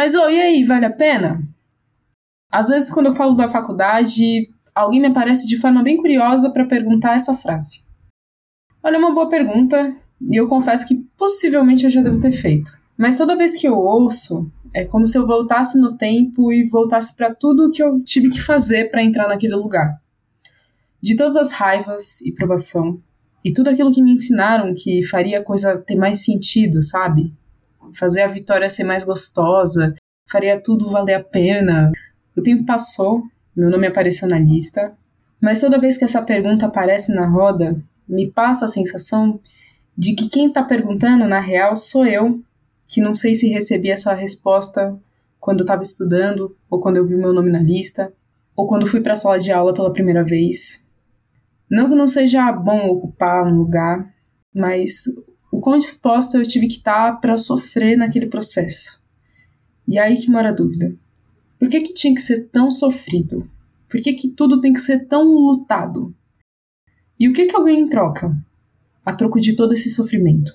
Mas, ô, e aí, vale a pena? Às vezes, quando eu falo da faculdade, alguém me aparece de forma bem curiosa para perguntar essa frase. Olha, é uma boa pergunta, e eu confesso que possivelmente eu já devo ter feito. Mas toda vez que eu ouço, é como se eu voltasse no tempo e voltasse para tudo que eu tive que fazer para entrar naquele lugar. De todas as raivas e provação, e tudo aquilo que me ensinaram que faria a coisa ter mais sentido, sabe? Fazer a vitória ser mais gostosa, faria tudo valer a pena. O tempo passou, meu nome apareceu na lista, mas toda vez que essa pergunta aparece na roda, me passa a sensação de que quem está perguntando, na real, sou eu, que não sei se recebi essa resposta quando estava estudando, ou quando eu vi meu nome na lista, ou quando fui para a sala de aula pela primeira vez. Não que não seja bom ocupar um lugar, mas o quão disposta eu tive que estar tá para sofrer naquele processo. E aí que mora a dúvida. Por que, que tinha que ser tão sofrido? Por que, que tudo tem que ser tão lutado? E o que, que alguém troca a troco de todo esse sofrimento?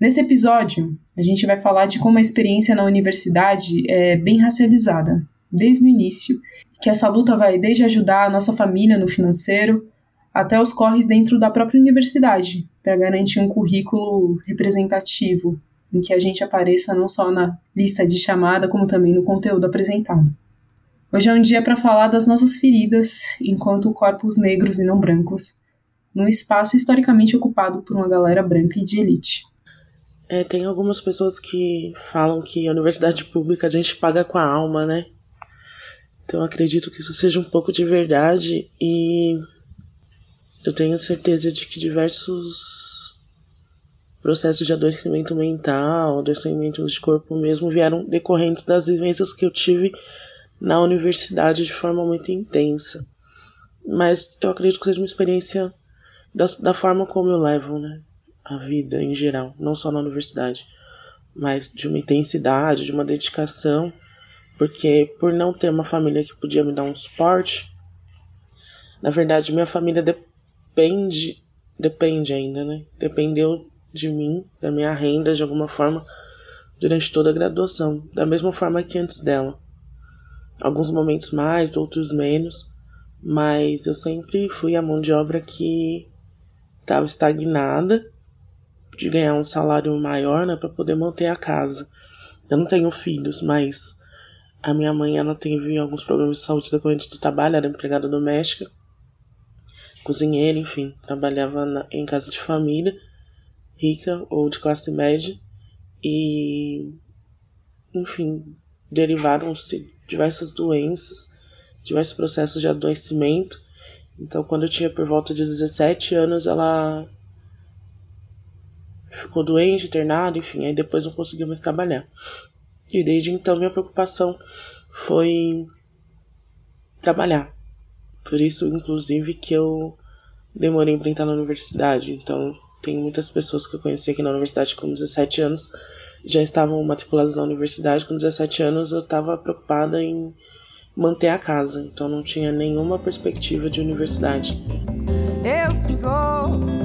Nesse episódio, a gente vai falar de como a experiência na universidade é bem racializada, desde o início, que essa luta vai desde ajudar a nossa família no financeiro até os corres dentro da própria universidade, para garantir um currículo representativo, em que a gente apareça não só na lista de chamada, como também no conteúdo apresentado. Hoje é um dia para falar das nossas feridas enquanto corpos negros e não brancos, num espaço historicamente ocupado por uma galera branca e de elite. É, tem algumas pessoas que falam que a universidade pública a gente paga com a alma, né? Então acredito que isso seja um pouco de verdade e eu tenho certeza de que diversos processos de adoecimento mental, adoecimento de corpo mesmo vieram decorrentes das vivências que eu tive na universidade de forma muito intensa. Mas eu acredito que seja uma experiência da, da forma como eu levo, né? A vida em geral, não só na universidade, mas de uma intensidade, de uma dedicação porque por não ter uma família que podia me dar um suporte, na verdade minha família depende, depende ainda, né? Dependeu de mim, da minha renda de alguma forma durante toda a graduação, da mesma forma que antes dela. Alguns momentos mais, outros menos, mas eu sempre fui a mão de obra que estava estagnada de ganhar um salário maior, né, para poder manter a casa. Eu não tenho filhos, mas a minha mãe, ela teve alguns problemas de saúde decorrente do trabalho, era empregada doméstica, cozinheira, enfim, trabalhava na, em casa de família, rica ou de classe média, e, enfim, derivaram-se diversas doenças, diversos processos de adoecimento. Então, quando eu tinha por volta de 17 anos, ela ficou doente, internada, enfim, aí depois não conseguiu mais trabalhar. E desde então minha preocupação foi trabalhar. Por isso, inclusive, que eu demorei para entrar na universidade. Então, tem muitas pessoas que eu conheci aqui na universidade com 17 anos já estavam matriculadas na universidade. Com 17 anos, eu estava preocupada em manter a casa, então não tinha nenhuma perspectiva de universidade. Eu sou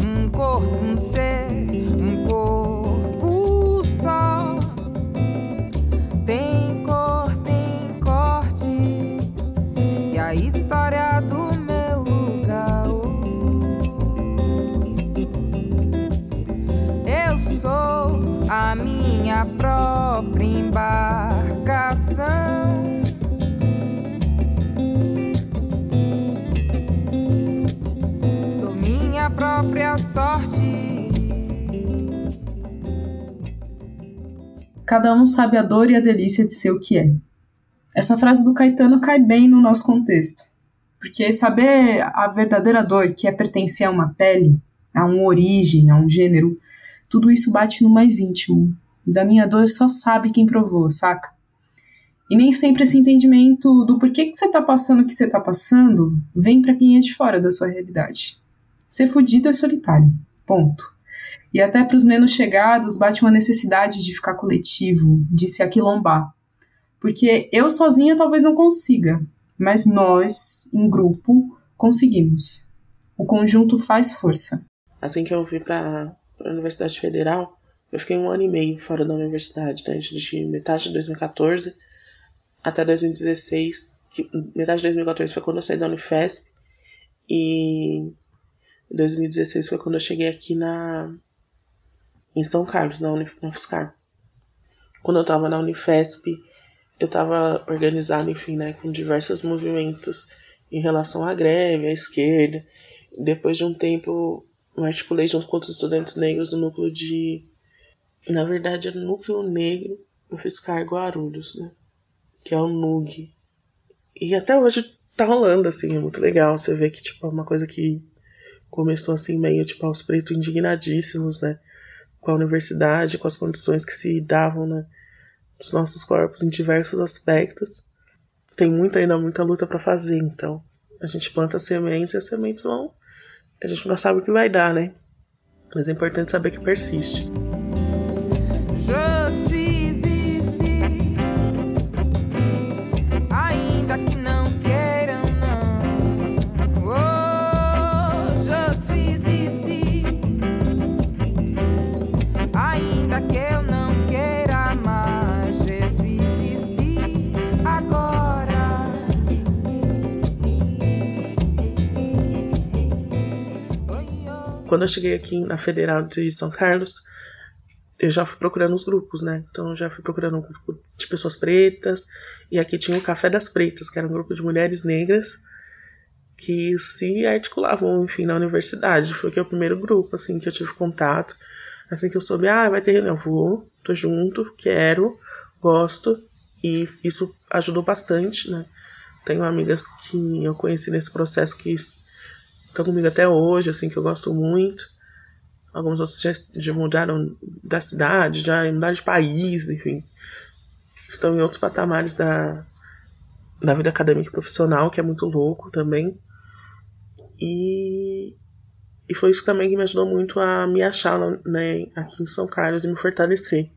Cada um sabe a dor e a delícia de ser o que é. Essa frase do Caetano cai bem no nosso contexto. Porque saber a verdadeira dor, que é pertencer a uma pele, a uma origem, a um gênero, tudo isso bate no mais íntimo. Da minha dor só sabe quem provou, saca? E nem sempre esse entendimento do porquê que você tá passando o que você tá passando vem para quem é de fora da sua realidade. Ser fudido é solitário. Ponto. E até para os menos chegados bate uma necessidade de ficar coletivo, de se aquilombar. Porque eu sozinha talvez não consiga, mas nós, em grupo, conseguimos. O conjunto faz força. Assim que eu fui para a Universidade Federal, Eu fiquei um ano e meio fora da universidade, né? De metade de 2014 até 2016. Que, metade de 2014 foi quando eu saí da Unifesp. E 2016 foi quando eu cheguei aqui na em São Carlos, na, Unif, na UFSCar. Quando eu estava na Unifesp, eu estava organizado, enfim, né, com diversos movimentos em relação à greve, à esquerda. Depois de um tempo, eu articulei junto com outros estudantes negros o núcleo de. Na verdade, era o núcleo negro do Fiscar Guarulhos, né? Que é o NUG. E até hoje tá rolando, assim, é muito legal. Você vê que, tipo, é uma coisa que começou assim, meio, tipo, aos pretos indignadíssimos, né? Com a universidade, com as condições que se davam, né? Os nossos corpos em diversos aspectos. Tem muita ainda muita luta para fazer, então a gente planta sementes e as sementes vão a gente nunca sabe o que vai dar, né? Mas é importante saber que persiste. Quando eu cheguei aqui na Federal de São Carlos, eu já fui procurando os grupos, né? Então eu já fui procurando um grupo de pessoas pretas, e aqui tinha o Café das Pretas, que era um grupo de mulheres negras que se articulavam, enfim, na universidade. Foi que é o primeiro grupo, assim, que eu tive contato. Assim que eu soube, ah, vai ter reunião, vou, tô junto, quero, gosto, e isso ajudou bastante, né? Tenho amigas que eu conheci nesse processo que estão comigo até hoje, assim, que eu gosto muito. Alguns outros já, já mudaram da cidade, já mudaram de país, enfim. Estão em outros patamares da, da vida acadêmica e profissional, que é muito louco também. E, e foi isso também que me ajudou muito a me achar né, aqui em São Carlos e me fortalecer.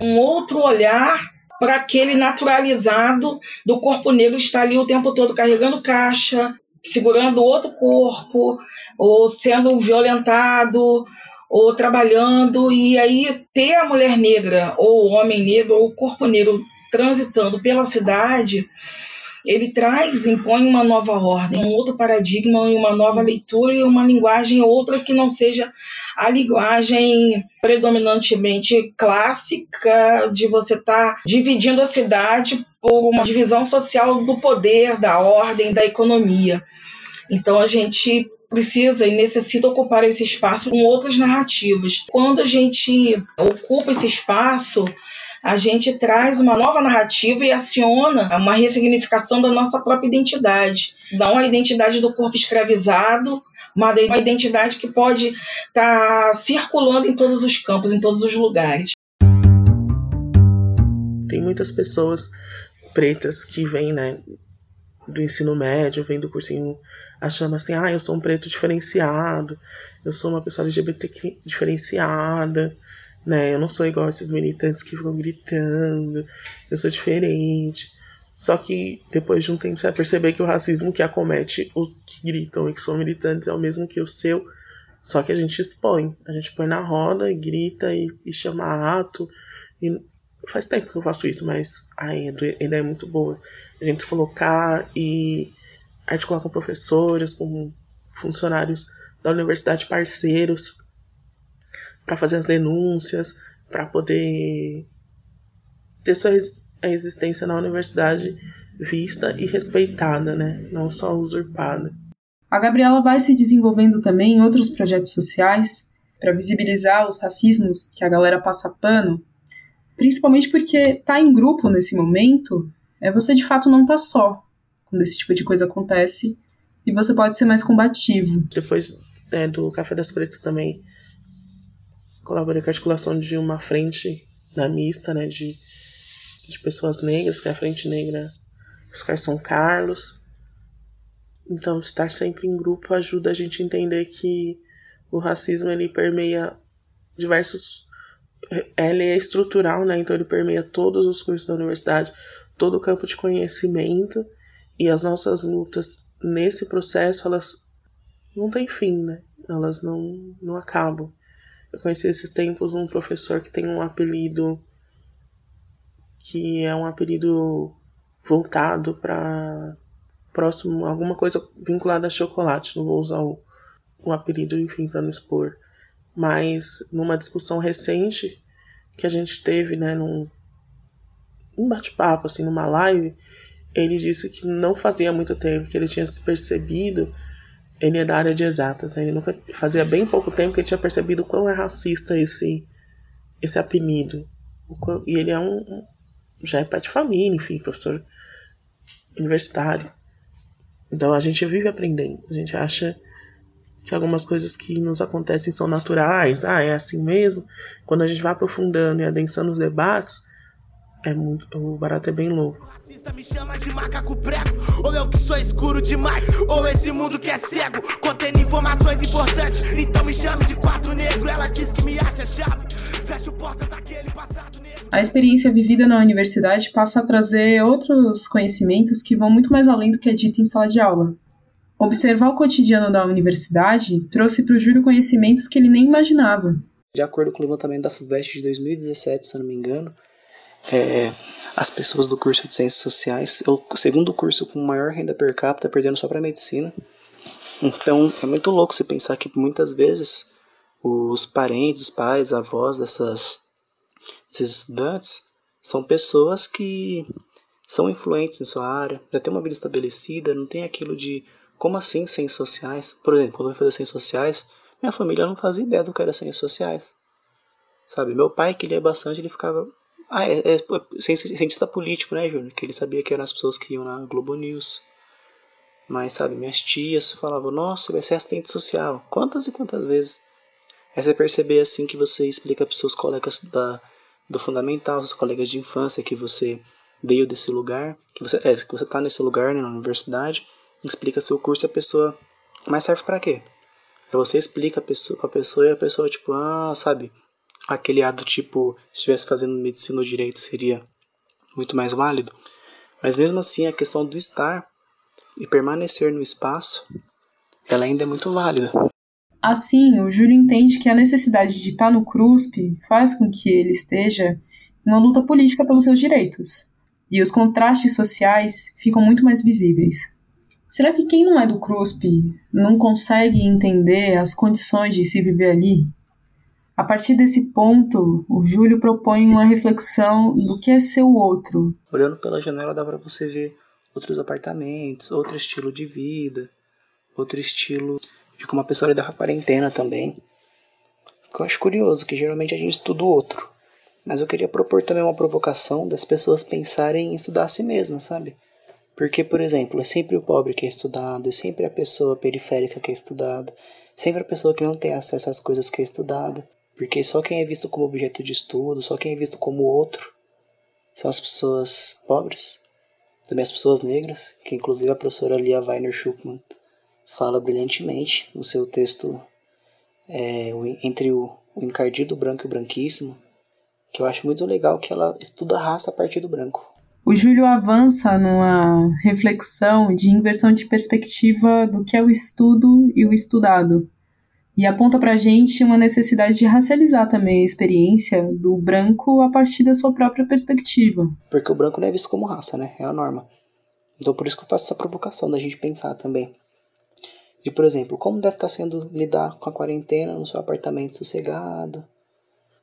Um outro olhar para aquele naturalizado do corpo negro estar ali o tempo todo carregando caixa, segurando outro corpo, ou sendo violentado, ou trabalhando, e aí ter a mulher negra, ou o homem negro, ou o corpo negro transitando pela cidade ele traz, impõe uma nova ordem, um outro paradigma, uma nova leitura e uma linguagem outra que não seja a linguagem predominantemente clássica de você estar tá dividindo a cidade por uma divisão social do poder, da ordem, da economia. Então a gente precisa e necessita ocupar esse espaço com outras narrativas. Quando a gente ocupa esse espaço, a gente traz uma nova narrativa e aciona uma ressignificação da nossa própria identidade. Não a identidade do corpo escravizado, uma identidade que pode estar tá circulando em todos os campos, em todos os lugares. Tem muitas pessoas pretas que vêm, né, do ensino médio, vêm do cursinho achando assim, ah, eu sou um preto diferenciado, eu sou uma pessoa LGBT diferenciada, né? Eu não sou igual esses militantes que ficam gritando, eu sou diferente. Só que depois de um tempo você vai perceber que o racismo que acomete os que gritam e que são militantes é o mesmo que o seu, só que a gente expõe. A gente põe na roda e grita e, e chama ato. E faz tempo que eu faço isso, mas a ainda é muito boa. A gente se colocar e articular com professores, com funcionários da universidade parceiros, para fazer as denúncias, para poder ter sua existência na universidade vista e respeitada, né? Não só usurpada. A Gabriela vai se desenvolvendo também em outros projetos sociais para visibilizar os racismos que a galera passa pano, principalmente porque tá em grupo nesse momento, é você de fato não tá só quando esse tipo de coisa acontece e você pode ser mais combativo. Depois é, do Café das Pretas também colaborei com a articulação de uma frente na mista, né, de, de pessoas negras, que é a Frente Negra Oscar São Carlos. Então, estar sempre em grupo ajuda a gente a entender que o racismo ele permeia diversos. Ele é estrutural, né? Então, ele permeia todos os cursos da universidade, todo o campo de conhecimento, e as nossas lutas nesse processo, elas não têm fim, né? elas não, não acabam. Eu conheci esses tempos um professor que tem um apelido que é um apelido voltado para próximo alguma coisa vinculada a chocolate. Não vou usar o, o apelido, enfim, para não expor. Mas numa discussão recente que a gente teve, né, num um bate-papo, assim, numa live, ele disse que não fazia muito tempo que ele tinha se percebido, ele é da área de exatas, né? ele nunca, fazia bem pouco tempo que ele tinha percebido o quão é racista esse, esse apelido. E ele é um, já é pai de família, enfim, professor universitário. Então a gente vive aprendendo, a gente acha que algumas coisas que nos acontecem são naturais, ah, é assim mesmo. Quando a gente vai aprofundando e adensando os debates, é muito, o barato é bem louco. Racista me chama de macaco prego, ou eu que sou escuro demais, ou esse mundo que é cego, contendo informações importantes, então me chame de quatro negro, ela diz que me acha chave, fecha porta daquele passado negro. A experiência vivida na universidade passa a trazer outros conhecimentos que vão muito mais além do que é dito em sala de aula. Observar o cotidiano da universidade trouxe para o Júlio conhecimentos que ele nem imaginava. De acordo com o levantamento da FUVEST de 2017, se eu não me engano, é, as pessoas do curso de Ciências Sociais, é o segundo curso com maior renda per capita, perdendo só para Medicina. Então, é muito louco você pensar que muitas vezes os parentes, pais, avós dessas, desses estudantes são pessoas que são influentes em sua área, já tem uma vida estabelecida, não tem aquilo de como assim ciências sociais? Por exemplo, quando eu fui fazer ciências sociais, minha família não fazia ideia do que era ciências sociais. Sabe, meu pai, que lia bastante, ele ficava. Ah, é, é, é cientista político, né, Júnior? Que ele sabia que eram as pessoas que iam na Globo News. Mas, sabe, minhas tias falavam, nossa, vai ser assistente social. Quantas e quantas vezes? É você perceber assim que você explica para seus colegas da, do fundamental, seus colegas de infância, que você veio desse lugar, que você, é, que você tá nesse lugar, né, na universidade, explica seu curso e a pessoa. Mas serve para quê? Aí você explica a pessoa, a pessoa e a pessoa, tipo, ah, sabe? Aquele ato, tipo, se estivesse fazendo medicina ou direito seria muito mais válido. Mas mesmo assim, a questão do estar e permanecer no espaço, ela ainda é muito válida. Assim, o Júlio entende que a necessidade de estar no CRUSP faz com que ele esteja em uma luta política pelos seus direitos, e os contrastes sociais ficam muito mais visíveis. Será que quem não é do CRUSP não consegue entender as condições de se viver ali? A partir desse ponto, o Júlio propõe uma reflexão do que é ser o outro. Olhando pela janela dá para você ver outros apartamentos, outro estilo de vida, outro estilo de como a pessoa lida com a quarentena também. eu acho curioso, que geralmente a gente estuda o outro. Mas eu queria propor também uma provocação das pessoas pensarem em estudar a si mesmas, sabe? Porque, por exemplo, é sempre o pobre que é estudado, é sempre a pessoa periférica que é estudada, sempre a pessoa que não tem acesso às coisas que é estudada. Porque só quem é visto como objeto de estudo, só quem é visto como outro, são as pessoas pobres, também as pessoas negras, que inclusive a professora Lia Weiner Schuckmann fala brilhantemente no seu texto é, entre o, o encardido branco e o branquíssimo, que eu acho muito legal que ela estuda a raça a partir do branco. O Júlio avança numa reflexão de inversão de perspectiva do que é o estudo e o estudado, e aponta para a gente uma necessidade de racializar também a experiência do branco a partir da sua própria perspectiva. Porque o branco não é visto como raça, né? É a norma. Então por isso que eu faço essa provocação da gente pensar também. De, por exemplo, como deve estar sendo lidar com a quarentena no seu apartamento sossegado,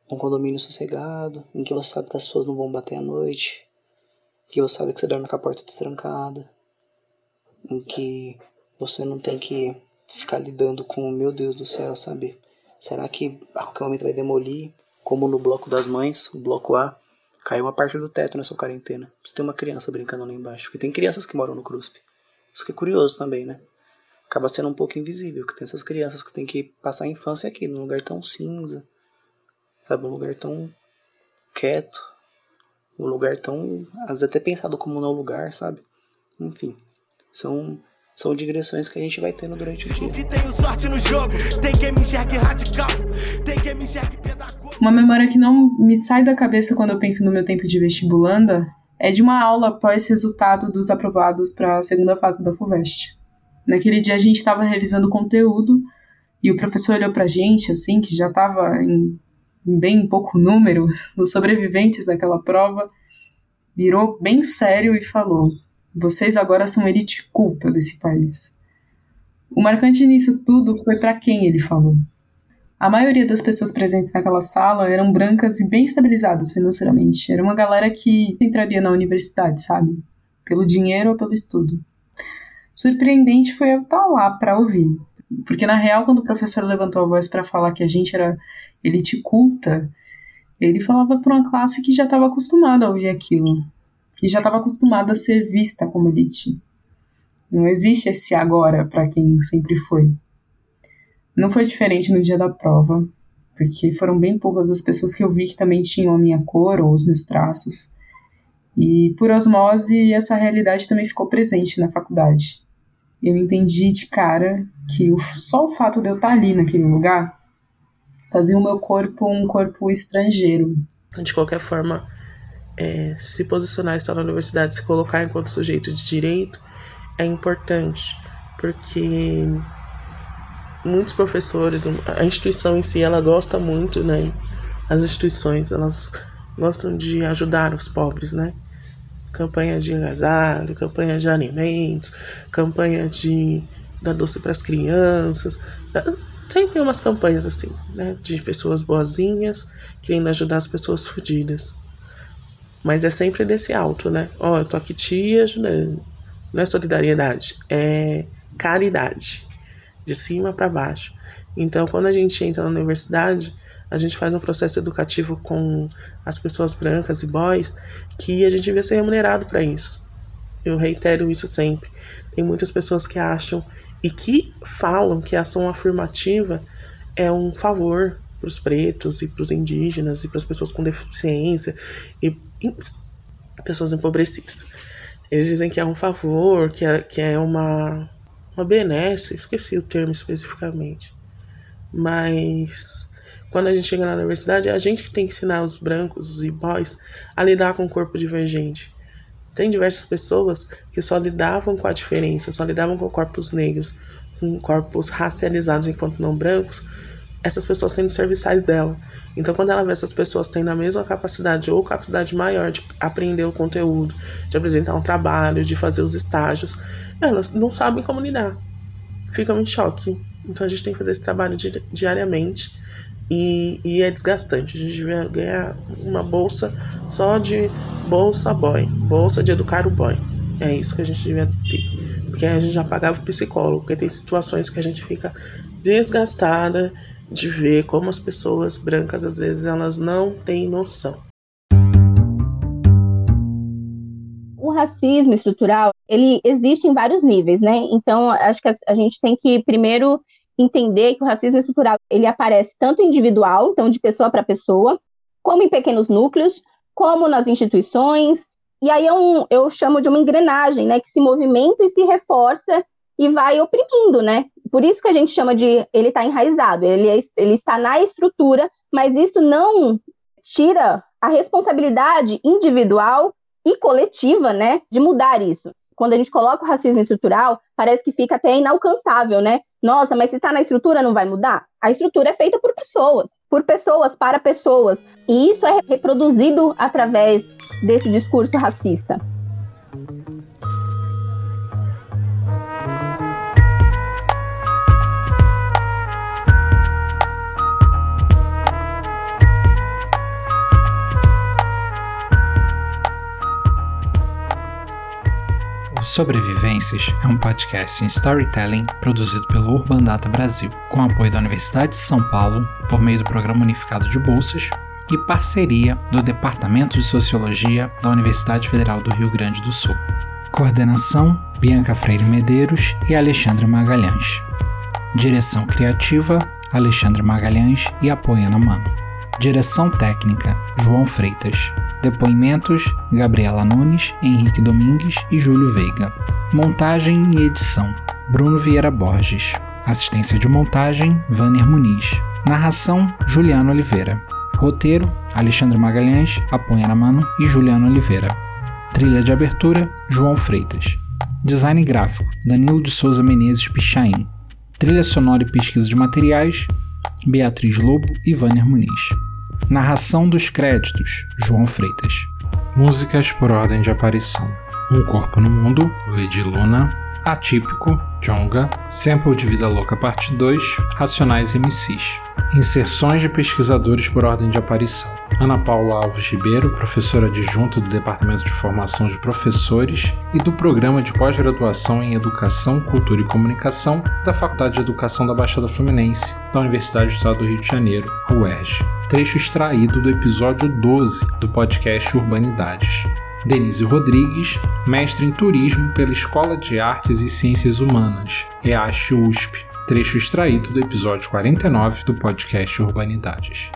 num condomínio sossegado, em que você sabe que as pessoas não vão bater à noite, que você sabe que você dorme com a porta destrancada, em que você não tem que ficar lidando com, meu Deus do céu, sabe? Será que a qualquer momento vai demolir? Como no bloco das mães, o bloco A, caiu uma parte do teto na sua quarentena. Você tem uma criança brincando lá embaixo. Porque tem crianças que moram no CRUSP. Isso que é curioso também, né? Acaba sendo um pouco invisível, que tem essas crianças que tem que passar a infância aqui, num lugar tão cinza, sabe? Um lugar tão quieto, um lugar tão, às vezes até pensado como não lugar, sabe? Enfim, são são digressões que a gente vai tendo durante o dia. Uma memória que não me sai da cabeça quando eu penso no meu tempo de vestibulanda é de uma aula após resultado dos aprovados para a segunda fase da FUVEST. Naquele dia a gente estava revisando o conteúdo E o professor olhou pra gente, assim, que já estava em, em bem pouco número, os sobreviventes daquela prova, virou bem sério e falou: Vocês agora são elite culta desse país. O marcante nisso tudo foi para quem ele falou. A maioria das pessoas presentes naquela sala eram brancas e bem estabilizadas financeiramente. Era uma galera que entraria na universidade, sabe? Pelo dinheiro ou pelo estudo. Surpreendente foi eu estar lá para ouvir. Porque, na real, quando o professor levantou a voz para falar que a gente era elite culta, ele falava para uma classe que já estava acostumada a ouvir aquilo. Que já estava acostumada a ser vista como elite. Não existe esse agora para quem sempre foi. Não foi diferente no dia da prova, porque foram bem poucas as pessoas que eu vi que também tinham a minha cor ou os meus traços. E por osmose, essa realidade também ficou presente na faculdade. Eu entendi de cara que só o fato de eu estar ali naquele lugar fazia o meu corpo um corpo estrangeiro. De qualquer forma, é, se posicionar, estar na universidade, se colocar enquanto sujeito de direito é importante, porque muitos professores, a instituição em si, ela gosta muito, né? As instituições, elas gostam de ajudar os pobres, né? Campanha de agasalho, campanha de alimentos, campanha de dar doce para as crianças. Sempre umas campanhas assim, né? De pessoas boazinhas querendo ajudar as pessoas fodidas. Mas é sempre desse alto, né? Ó, oh, eu tô aqui te ajudando. Não é solidariedade, é caridade de cima para baixo. Então, quando a gente entra na universidade, a gente faz um processo educativo com as pessoas brancas e boys que a gente devia ser remunerado para isso. Eu reitero isso sempre. Tem muitas pessoas que acham e que falam que a ação afirmativa é um favor para os pretos e para os indígenas e para as pessoas com deficiência e, e pessoas empobrecidas. Eles dizem que é um favor, que é, que é uma uma benesse, esqueci o termo especificamente. Mas quando a gente chega na universidade, é a gente que tem que ensinar os brancos e boys a lidar com o corpo divergente. Tem diversas pessoas que só lidavam com a diferença, só lidavam com corpos negros, com corpos racializados enquanto não brancos, essas pessoas sendo serviçais dela. Então, quando ela vê essas pessoas tendo a mesma capacidade ou capacidade maior de aprender o conteúdo, de apresentar um trabalho, de fazer os estágios, elas não sabem como lidar. Ficam em choque. Então, a gente tem que fazer esse trabalho di diariamente e, e, é desgastante. A gente devia ganhar uma bolsa só de bolsa boy, bolsa de educar o boy. É isso que a gente devia ter. Porque a gente já pagava o psicólogo, porque tem situações que a gente fica desgastada de ver como as pessoas brancas às vezes elas não têm noção. O racismo estrutural, ele existe em vários níveis, né? Então, acho que a gente tem que primeiro entender que o racismo estrutural, ele aparece tanto individual, então de pessoa para pessoa, como em pequenos núcleos, como nas instituições, e aí é um, eu chamo de uma engrenagem, né, que se movimenta e se reforça e vai oprimindo, né? Por isso que a gente chama de ele está enraizado, ele, é, ele está na estrutura, mas isso não tira a responsabilidade individual e coletiva, né, de mudar isso. Quando a gente coloca o racismo estrutural, parece que fica até inalcançável, né? Nossa, mas se está na estrutura não vai mudar? A estrutura é feita por pessoas, por pessoas, para pessoas. E isso é reproduzido através desse discurso racista. Sobrevivências é um podcast em storytelling produzido pelo Urban Data Brasil, com apoio da Universidade de São Paulo por meio do Programa Unificado de Bolsas e parceria do Departamento de Sociologia da Universidade Federal do Rio Grande do Sul. Coordenação: Bianca Freire Medeiros e Alexandre Magalhães. Direção criativa: Alexandre Magalhães e apoio Ana Mano. Direção técnica: João Freitas. Depoimentos: Gabriela Nunes, Henrique Domingues e Júlio Veiga. Montagem e edição: Bruno Vieira Borges. Assistência de montagem: Vanner Muniz. Narração: Juliano Oliveira. Roteiro: Alexandre Magalhães, Apoia Mano e Juliano Oliveira. Trilha de abertura: João Freitas. Design gráfico: Danilo de Souza Menezes Pichain. Trilha sonora e pesquisa de materiais, Beatriz Lobo e Vanner Muniz. Narração dos créditos, João Freitas. Músicas por ordem de aparição. Um Corpo no Mundo, Lady Luna. Atípico, Jonga. Sample de Vida Louca Parte 2, Racionais MCs. Inserções de pesquisadores por ordem de aparição. Ana Paula Alves Ribeiro, professora adjunta do Departamento de Formação de Professores e do Programa de Pós-Graduação em Educação, Cultura e Comunicação da Faculdade de Educação da Baixada Fluminense, da Universidade do Estado do Rio de Janeiro, UERJ. Trecho extraído do episódio 12 do podcast Urbanidades. Denise Rodrigues, mestre em turismo pela Escola de Artes e Ciências Humanas, EASH USP. Trecho extraído do episódio 49 do podcast Urbanidades.